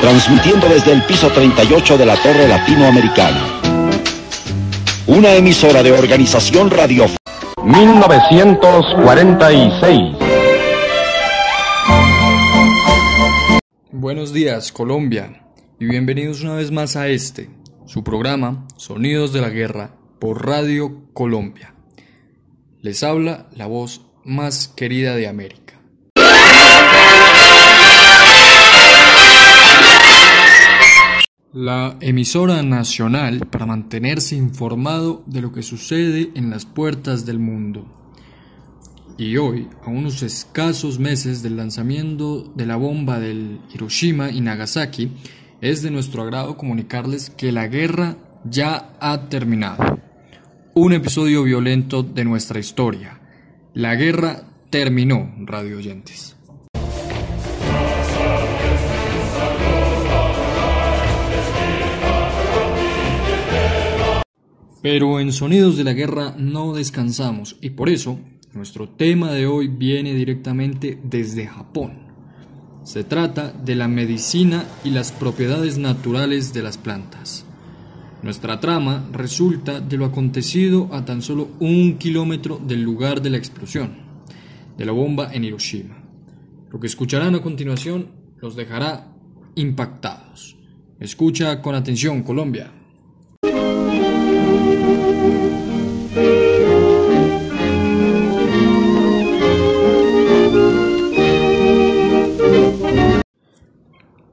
transmitiendo desde el piso 38 de la Torre Latinoamericana. Una emisora de organización radio. 1946. Buenos días, Colombia, y bienvenidos una vez más a este, su programa Sonidos de la Guerra por Radio Colombia. Les habla la voz más querida de América. La emisora nacional para mantenerse informado de lo que sucede en las puertas del mundo. Y hoy, a unos escasos meses del lanzamiento de la bomba del Hiroshima y Nagasaki, es de nuestro agrado comunicarles que la guerra ya ha terminado. Un episodio violento de nuestra historia. La guerra terminó, radio oyentes. Pero en Sonidos de la Guerra no descansamos y por eso nuestro tema de hoy viene directamente desde Japón. Se trata de la medicina y las propiedades naturales de las plantas. Nuestra trama resulta de lo acontecido a tan solo un kilómetro del lugar de la explosión, de la bomba en Hiroshima. Lo que escucharán a continuación los dejará impactados. Escucha con atención, Colombia.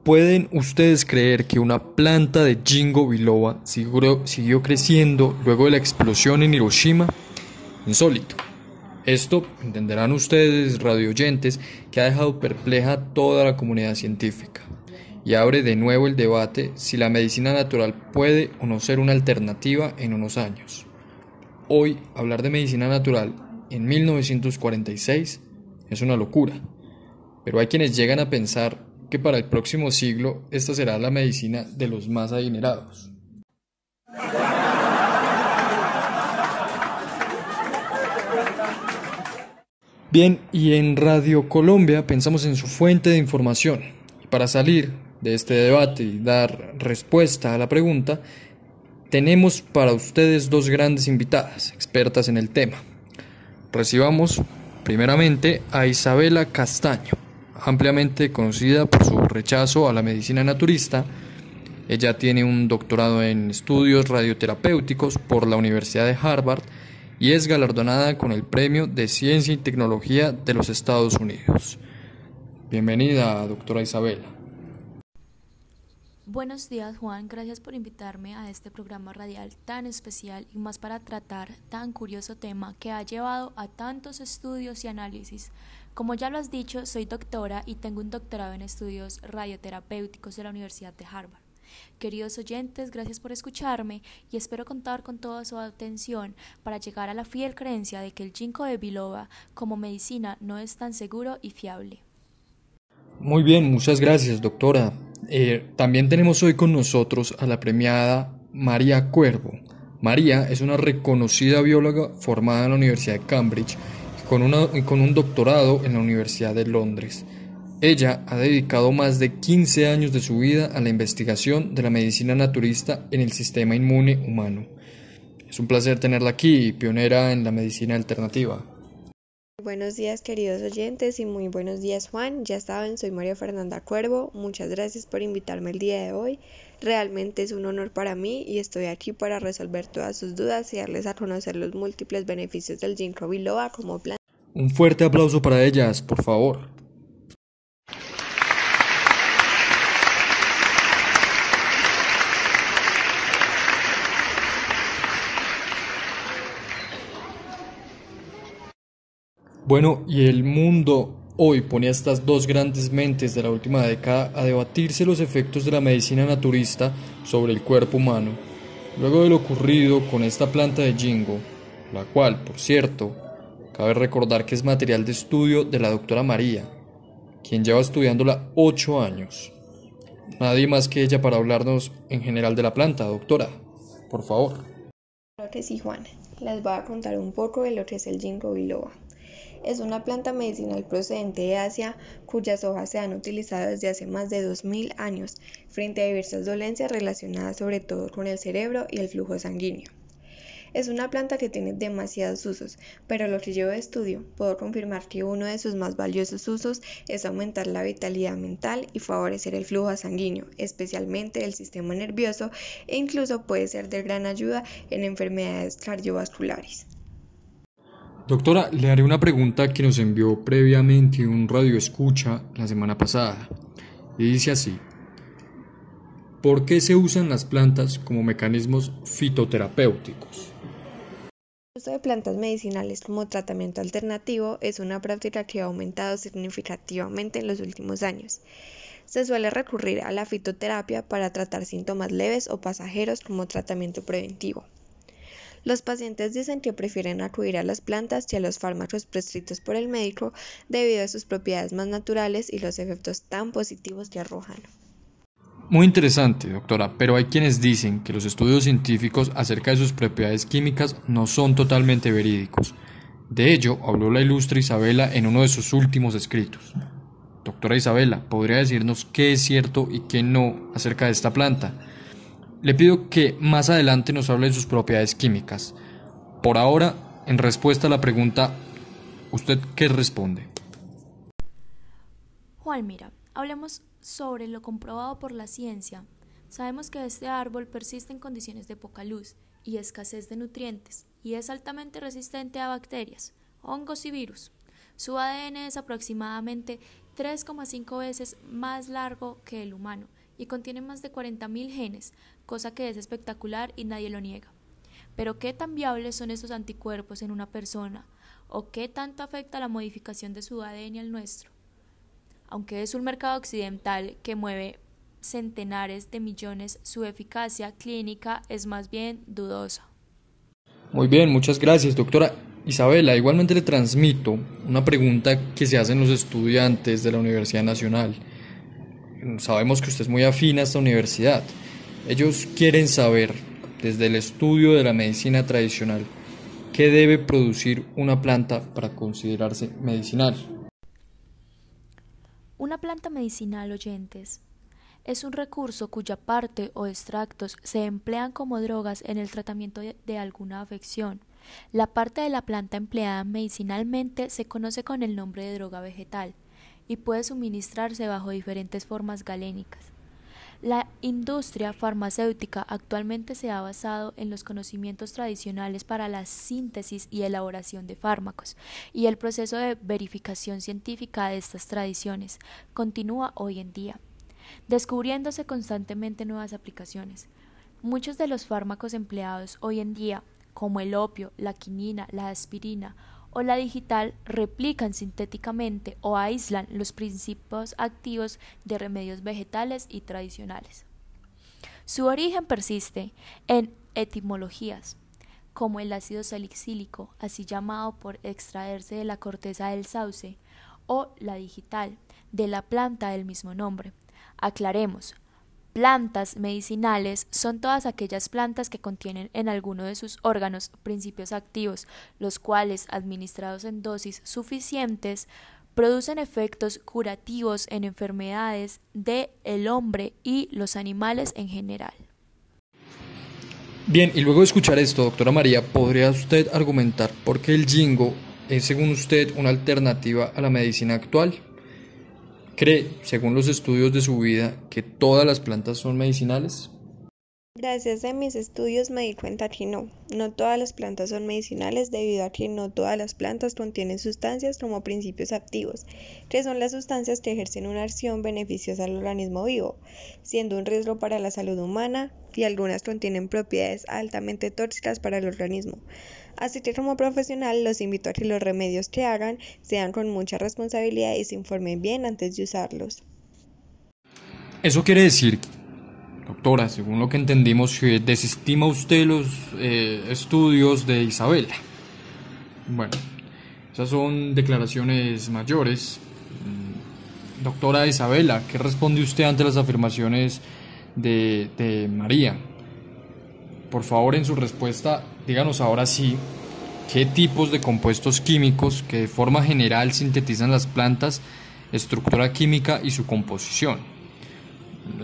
¿Pueden ustedes creer que una planta de Jingo biloba siguió, siguió, creciendo luego de la explosión en Hiroshima? Insólito. Esto, entenderán ustedes, radioyentes, que ha dejado perpleja a toda la comunidad científica y abre de nuevo el debate si la medicina natural puede o no ser una alternativa en unos años. Hoy, hablar de medicina natural en 1946 es una locura, pero hay quienes llegan a pensar que para el próximo siglo esta será la medicina de los más adinerados. Bien, y en Radio Colombia pensamos en su fuente de información. Y para salir de este debate y dar respuesta a la pregunta, tenemos para ustedes dos grandes invitadas, expertas en el tema. Recibamos primeramente a Isabela Castaño ampliamente conocida por su rechazo a la medicina naturista. Ella tiene un doctorado en estudios radioterapéuticos por la Universidad de Harvard y es galardonada con el Premio de Ciencia y Tecnología de los Estados Unidos. Bienvenida, doctora Isabela. Buenos días Juan, gracias por invitarme a este programa radial tan especial y más para tratar tan curioso tema que ha llevado a tantos estudios y análisis como ya lo has dicho, soy doctora y tengo un doctorado en estudios radioterapéuticos de la Universidad de Harvard. Queridos oyentes, gracias por escucharme y espero contar con toda su atención para llegar a la fiel creencia de que el ginkgo de biloba como medicina no es tan seguro y fiable. Muy bien, muchas gracias, doctora. Eh, también tenemos hoy con nosotros a la premiada María Cuervo. María es una reconocida bióloga formada en la Universidad de Cambridge con, con un doctorado en la Universidad de Londres. Ella ha dedicado más de 15 años de su vida a la investigación de la medicina naturista en el sistema inmune humano. Es un placer tenerla aquí, pionera en la medicina alternativa. Buenos días queridos oyentes y muy buenos días Juan. Ya saben, soy María Fernanda Cuervo. Muchas gracias por invitarme el día de hoy. Realmente es un honor para mí y estoy aquí para resolver todas sus dudas y darles a conocer los múltiples beneficios del ginkgo biloba como planta. Un fuerte aplauso para ellas, por favor. Bueno, y el mundo hoy pone a estas dos grandes mentes de la última década a debatirse los efectos de la medicina naturista sobre el cuerpo humano, luego de lo ocurrido con esta planta de jingo, la cual, por cierto, Cabe recordar que es material de estudio de la doctora María, quien lleva estudiándola ocho años. Nadie más que ella para hablarnos en general de la planta, doctora. Por favor. Claro que sí, Juan. Les voy a contar un poco de lo que es el ginkgo biloba. Es una planta medicinal procedente de Asia cuyas hojas se han utilizado desde hace más de 2000 años frente a diversas dolencias relacionadas sobre todo con el cerebro y el flujo sanguíneo. Es una planta que tiene demasiados usos, pero lo que yo estudio, puedo confirmar que uno de sus más valiosos usos es aumentar la vitalidad mental y favorecer el flujo sanguíneo, especialmente el sistema nervioso, e incluso puede ser de gran ayuda en enfermedades cardiovasculares. Doctora, le haré una pregunta que nos envió previamente un radio escucha la semana pasada. Y dice así. ¿Por qué se usan las plantas como mecanismos fitoterapéuticos? El uso de plantas medicinales como tratamiento alternativo es una práctica que ha aumentado significativamente en los últimos años. Se suele recurrir a la fitoterapia para tratar síntomas leves o pasajeros como tratamiento preventivo. Los pacientes dicen que prefieren acudir a las plantas y a los fármacos prescritos por el médico debido a sus propiedades más naturales y los efectos tan positivos que arrojan. Muy interesante, doctora, pero hay quienes dicen que los estudios científicos acerca de sus propiedades químicas no son totalmente verídicos. De ello habló la ilustre Isabela en uno de sus últimos escritos. Doctora Isabela, ¿podría decirnos qué es cierto y qué no acerca de esta planta? Le pido que más adelante nos hable de sus propiedades químicas. Por ahora, en respuesta a la pregunta, ¿usted qué responde? Juan, mira, hablemos sobre lo comprobado por la ciencia. Sabemos que este árbol persiste en condiciones de poca luz y escasez de nutrientes y es altamente resistente a bacterias, hongos y virus. Su ADN es aproximadamente 3,5 veces más largo que el humano y contiene más de 40.000 genes, cosa que es espectacular y nadie lo niega. Pero ¿qué tan viables son estos anticuerpos en una persona? ¿O qué tanto afecta la modificación de su ADN al nuestro? Aunque es un mercado occidental que mueve centenares de millones, su eficacia clínica es más bien dudosa. Muy bien, muchas gracias, doctora. Isabela, igualmente le transmito una pregunta que se hacen los estudiantes de la Universidad Nacional. Sabemos que usted es muy afín a esta universidad. Ellos quieren saber, desde el estudio de la medicina tradicional, qué debe producir una planta para considerarse medicinal. Una planta medicinal, oyentes, es un recurso cuya parte o extractos se emplean como drogas en el tratamiento de alguna afección. La parte de la planta empleada medicinalmente se conoce con el nombre de droga vegetal y puede suministrarse bajo diferentes formas galénicas. La industria farmacéutica actualmente se ha basado en los conocimientos tradicionales para la síntesis y elaboración de fármacos, y el proceso de verificación científica de estas tradiciones continúa hoy en día, descubriéndose constantemente nuevas aplicaciones. Muchos de los fármacos empleados hoy en día, como el opio, la quinina, la aspirina o la digital replican sintéticamente o aíslan los principios activos de remedios vegetales y tradicionales. Su origen persiste en etimologías, como el ácido salicílico, así llamado por extraerse de la corteza del sauce, o la digital, de la planta del mismo nombre. Aclaremos, Plantas medicinales son todas aquellas plantas que contienen en alguno de sus órganos principios activos, los cuales, administrados en dosis suficientes, producen efectos curativos en enfermedades de el hombre y los animales en general. Bien, y luego de escuchar esto, doctora María, ¿podría usted argumentar por qué el jingo es, según usted, una alternativa a la medicina actual? ¿Cree, según los estudios de su vida, que todas las plantas son medicinales? Gracias a mis estudios me di cuenta que no, no todas las plantas son medicinales debido a que no todas las plantas contienen sustancias como principios activos, que son las sustancias que ejercen una acción beneficiosa al organismo vivo, siendo un riesgo para la salud humana y algunas contienen propiedades altamente tóxicas para el organismo. Así que como profesional los invito a que los remedios que hagan sean con mucha responsabilidad y se informen bien antes de usarlos. Eso quiere decir, doctora, según lo que entendimos, que desestima usted los eh, estudios de Isabela. Bueno, esas son declaraciones mayores. Mm, doctora Isabela, ¿qué responde usted ante las afirmaciones de, de María? Por favor, en su respuesta, díganos ahora sí qué tipos de compuestos químicos que de forma general sintetizan las plantas, estructura química y su composición.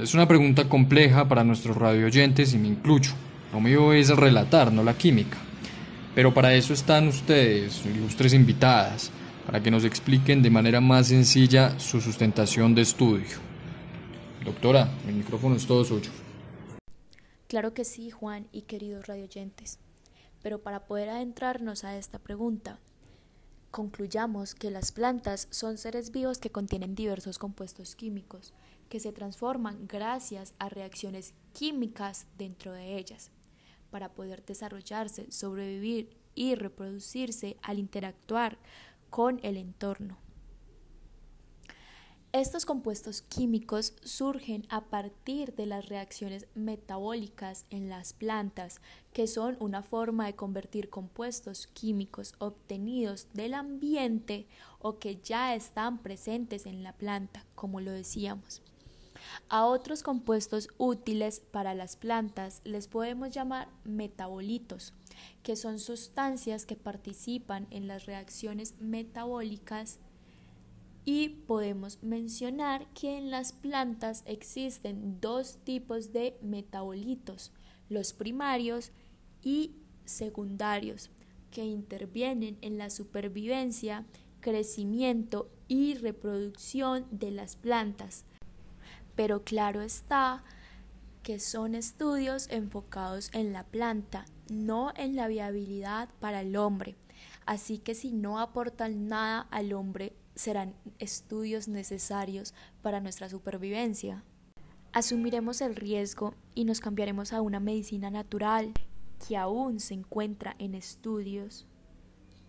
Es una pregunta compleja para nuestros radioyentes y me incluyo. Lo mío es relatar, no la química. Pero para eso están ustedes, ilustres invitadas, para que nos expliquen de manera más sencilla su sustentación de estudio. Doctora, el micrófono es todo suyo. Claro que sí, Juan y queridos radioyentes. Pero para poder adentrarnos a esta pregunta, concluyamos que las plantas son seres vivos que contienen diversos compuestos químicos que se transforman gracias a reacciones químicas dentro de ellas para poder desarrollarse, sobrevivir y reproducirse al interactuar con el entorno. Estos compuestos químicos surgen a partir de las reacciones metabólicas en las plantas, que son una forma de convertir compuestos químicos obtenidos del ambiente o que ya están presentes en la planta, como lo decíamos. A otros compuestos útiles para las plantas les podemos llamar metabolitos, que son sustancias que participan en las reacciones metabólicas y podemos mencionar que en las plantas existen dos tipos de metabolitos, los primarios y secundarios, que intervienen en la supervivencia, crecimiento y reproducción de las plantas. Pero claro está que son estudios enfocados en la planta, no en la viabilidad para el hombre. Así que si no aportan nada al hombre, serán estudios necesarios para nuestra supervivencia. Asumiremos el riesgo y nos cambiaremos a una medicina natural que aún se encuentra en estudios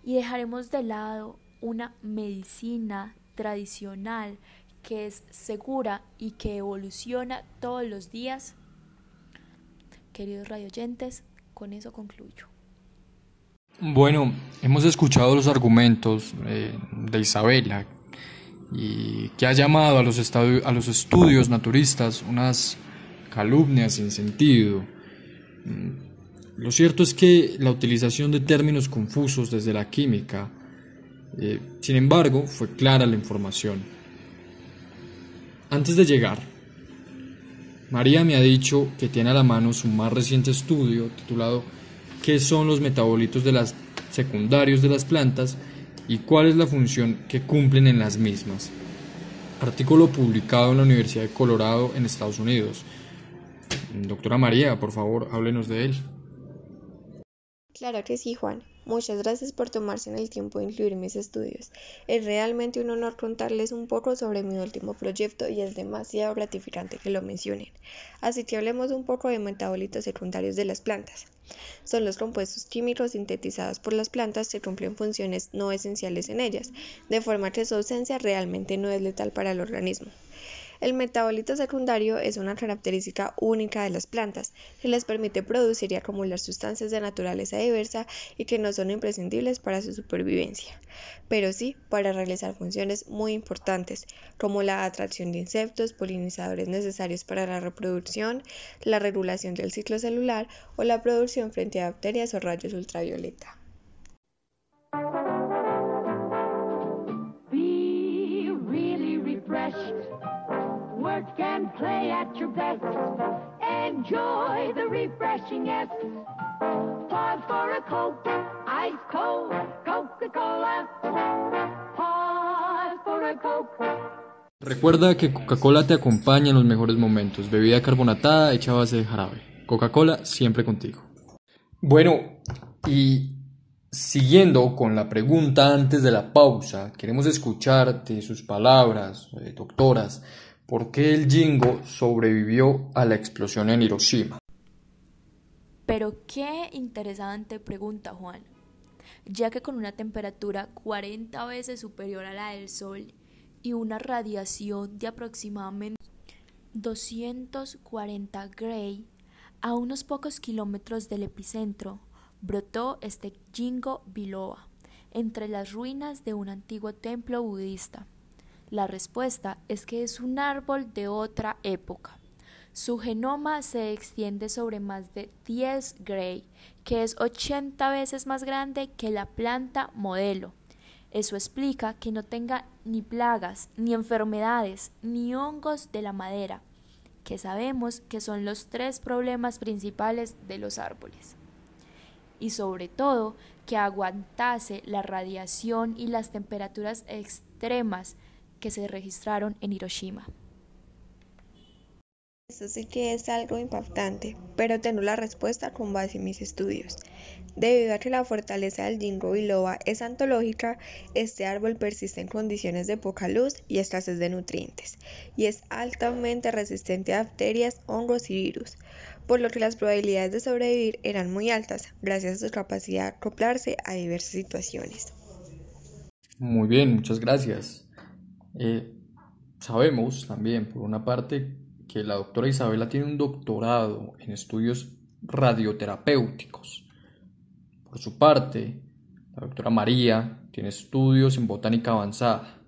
y dejaremos de lado una medicina tradicional que es segura y que evoluciona todos los días. Queridos radioyentes, con eso concluyo. Bueno, hemos escuchado los argumentos eh, de Isabela y que ha llamado a los, estudios naturistas unas calumnias sin sentido. Mm, lo cierto es que la utilización de términos confusos desde la química, eh, sin embargo, fue clara la información. Antes de llegar, María me ha dicho que tiene a la mano su más reciente estudio titulado qué son los metabolitos de las secundarios de las plantas y cuál es la función que cumplen en las mismas. Artículo publicado en la Universidad de Colorado en Estados Unidos. Doctora María, por favor, háblenos de él. Claro que sí, Juan. Muchas gracias por tomarse el tiempo de incluir mis estudios. Es realmente un honor contarles un poco sobre mi último proyecto y es demasiado gratificante que lo mencionen. Así que hablemos un poco de metabolitos secundarios de las plantas. Son los compuestos químicos sintetizados por las plantas que cumplen funciones no esenciales en ellas, de forma que su ausencia realmente no es letal para el organismo. El metabolito secundario es una característica única de las plantas que les permite producir y acumular sustancias de naturaleza diversa y que no son imprescindibles para su supervivencia, pero sí para realizar funciones muy importantes como la atracción de insectos, polinizadores necesarios para la reproducción, la regulación del ciclo celular o la producción frente a bacterias o rayos ultravioleta. Play at your best. Enjoy the refreshing Pause for a Coke, ice cold, Coca-Cola. Pause for a Coke. Recuerda que Coca-Cola te acompaña en los mejores momentos. Bebida carbonatada hecha a base de jarabe. Coca-Cola siempre contigo. Bueno, y siguiendo con la pregunta antes de la pausa, queremos escucharte sus palabras, eh, doctoras, ¿Por qué el Jingo sobrevivió a la explosión en Hiroshima? Pero qué interesante pregunta, Juan, ya que con una temperatura 40 veces superior a la del Sol y una radiación de aproximadamente 240 Gray, a unos pocos kilómetros del epicentro, brotó este Jingo Biloba, entre las ruinas de un antiguo templo budista. La respuesta es que es un árbol de otra época. Su genoma se extiende sobre más de 10 gray, que es 80 veces más grande que la planta modelo. Eso explica que no tenga ni plagas, ni enfermedades, ni hongos de la madera, que sabemos que son los tres problemas principales de los árboles. Y sobre todo, que aguantase la radiación y las temperaturas extremas que se registraron en Hiroshima. Eso sí que es algo impactante, pero tengo la respuesta con base en mis estudios. Debido a que la fortaleza del ginkgo biloba es antológica, este árbol persiste en condiciones de poca luz y escasez de nutrientes, y es altamente resistente a bacterias, hongos y virus, por lo que las probabilidades de sobrevivir eran muy altas, gracias a su capacidad de acoplarse a diversas situaciones. Muy bien, muchas gracias. Eh, sabemos también, por una parte, que la doctora Isabela tiene un doctorado en estudios radioterapéuticos. Por su parte, la doctora María tiene estudios en botánica avanzada.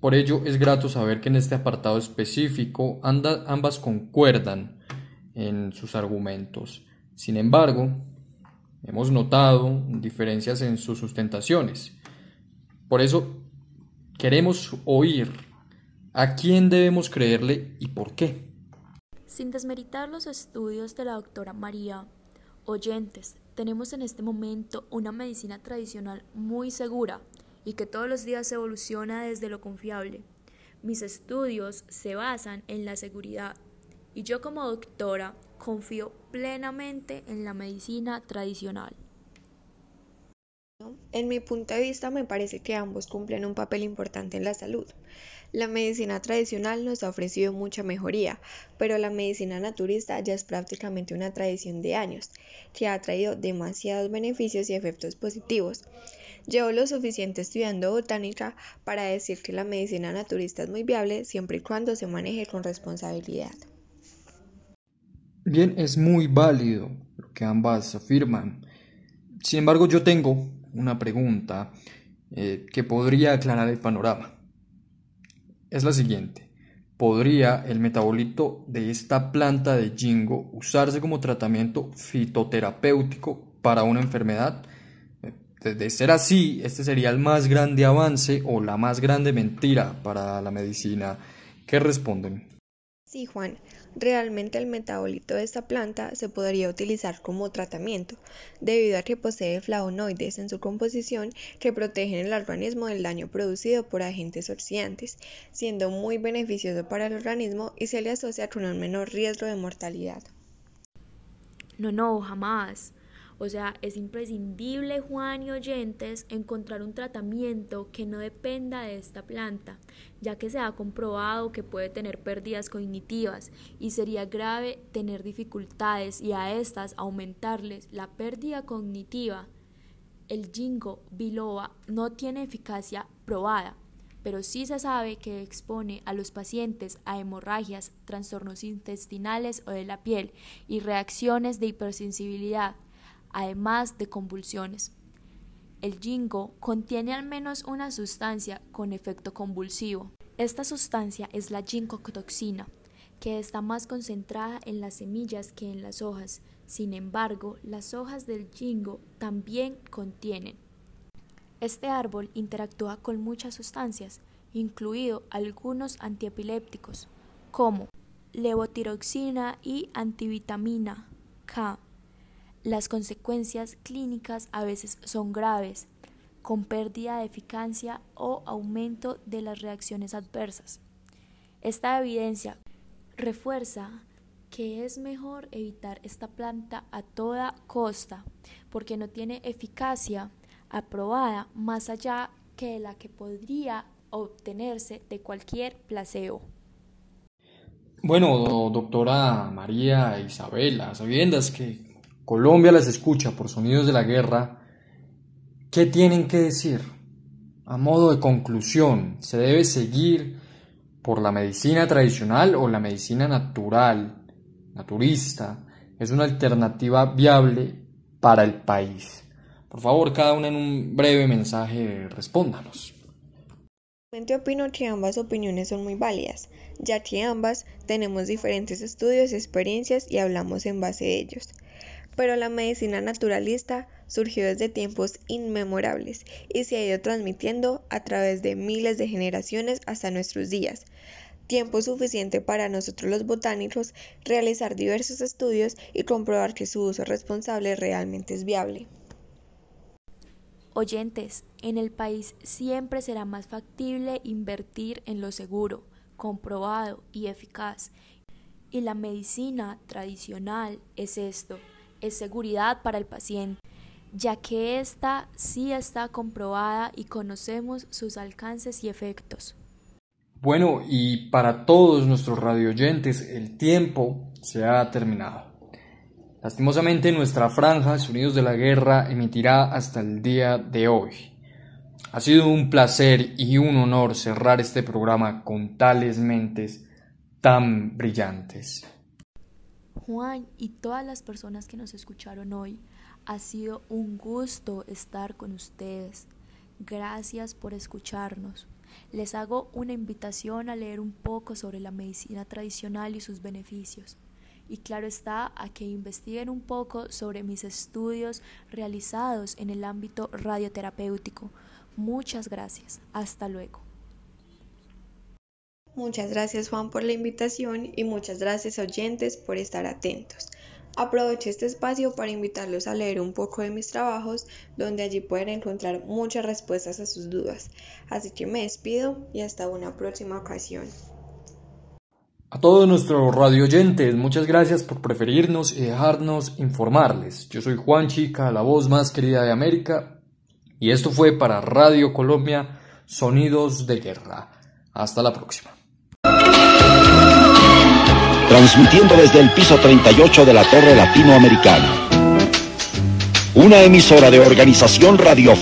Por ello, es grato saber que en este apartado específico ambas concuerdan en sus argumentos. Sin embargo, hemos notado diferencias en sus sustentaciones. Por eso, queremos oír ¿A quién debemos creerle y por qué? Sin desmeritar los estudios de la doctora María, oyentes, tenemos en este momento una medicina tradicional muy segura y que todos los días evoluciona desde lo confiable. Mis estudios se basan en la seguridad y yo como doctora confío plenamente en la medicina tradicional. En mi punto de vista me parece que ambos cumplen un papel importante en la salud. La medicina tradicional nos ha ofrecido mucha mejoría, pero la medicina naturista ya es prácticamente una tradición de años, que ha traído demasiados beneficios y efectos positivos. Llevo lo suficiente estudiando botánica para decir que la medicina naturista es muy viable siempre y cuando se maneje con responsabilidad. Bien, es muy válido lo que ambas afirman. Sin embargo, yo tengo una pregunta eh, que podría aclarar el panorama es la siguiente. ¿Podría el metabolito de esta planta de jingo usarse como tratamiento fitoterapéutico para una enfermedad? De ser así, este sería el más grande avance o la más grande mentira para la medicina. ¿Qué responden? Sí, Juan, realmente el metabolito de esta planta se podría utilizar como tratamiento, debido a que posee flavonoides en su composición que protegen el organismo del daño producido por agentes oxidantes, siendo muy beneficioso para el organismo y se le asocia con un menor riesgo de mortalidad. No, no, jamás. O sea, es imprescindible, Juan y oyentes, encontrar un tratamiento que no dependa de esta planta, ya que se ha comprobado que puede tener pérdidas cognitivas y sería grave tener dificultades y a estas aumentarles la pérdida cognitiva. El jingo biloba no tiene eficacia probada, pero sí se sabe que expone a los pacientes a hemorragias, trastornos intestinales o de la piel y reacciones de hipersensibilidad además de convulsiones. El jingo contiene al menos una sustancia con efecto convulsivo. Esta sustancia es la gingotoxina, que está más concentrada en las semillas que en las hojas. Sin embargo, las hojas del jingo también contienen. Este árbol interactúa con muchas sustancias, incluido algunos antiepilépticos, como levotiroxina y antivitamina K, las consecuencias clínicas a veces son graves, con pérdida de eficacia o aumento de las reacciones adversas. Esta evidencia refuerza que es mejor evitar esta planta a toda costa porque no tiene eficacia aprobada más allá que la que podría obtenerse de cualquier placebo. Bueno, doctora María Isabela, sabiendas que Colombia las escucha por sonidos de la guerra, ¿qué tienen que decir? A modo de conclusión, ¿se debe seguir por la medicina tradicional o la medicina natural, naturista? Es una alternativa viable para el país. Por favor, cada uno en un breve mensaje respóndanos. Realmente opino que ambas opiniones son muy válidas, ya que ambas tenemos diferentes estudios experiencias y hablamos en base a ellos. Pero la medicina naturalista surgió desde tiempos inmemorables y se ha ido transmitiendo a través de miles de generaciones hasta nuestros días. Tiempo suficiente para nosotros los botánicos realizar diversos estudios y comprobar que su uso responsable realmente es viable. Oyentes, en el país siempre será más factible invertir en lo seguro, comprobado y eficaz. Y la medicina tradicional es esto, es seguridad para el paciente, ya que ésta sí está comprobada y conocemos sus alcances y efectos. Bueno, y para todos nuestros radioyentes, el tiempo se ha terminado. Lastimosamente nuestra franja Sonidos de la Guerra emitirá hasta el día de hoy. Ha sido un placer y un honor cerrar este programa con tales mentes tan brillantes. Juan y todas las personas que nos escucharon hoy, ha sido un gusto estar con ustedes. Gracias por escucharnos. Les hago una invitación a leer un poco sobre la medicina tradicional y sus beneficios y claro está a que investiguen un poco sobre mis estudios realizados en el ámbito radioterapéutico. Muchas gracias. Hasta luego. Muchas gracias Juan por la invitación y muchas gracias oyentes por estar atentos. Aprovecho este espacio para invitarlos a leer un poco de mis trabajos, donde allí pueden encontrar muchas respuestas a sus dudas. Así que me despido y hasta una próxima ocasión. A todos nuestros radioyentes, muchas gracias por preferirnos y dejarnos informarles. Yo soy Juan Chica, la voz más querida de América, y esto fue para Radio Colombia, Sonidos de Guerra. Hasta la próxima. Transmitiendo desde el piso 38 de la Torre Latinoamericana. Una emisora de organización radio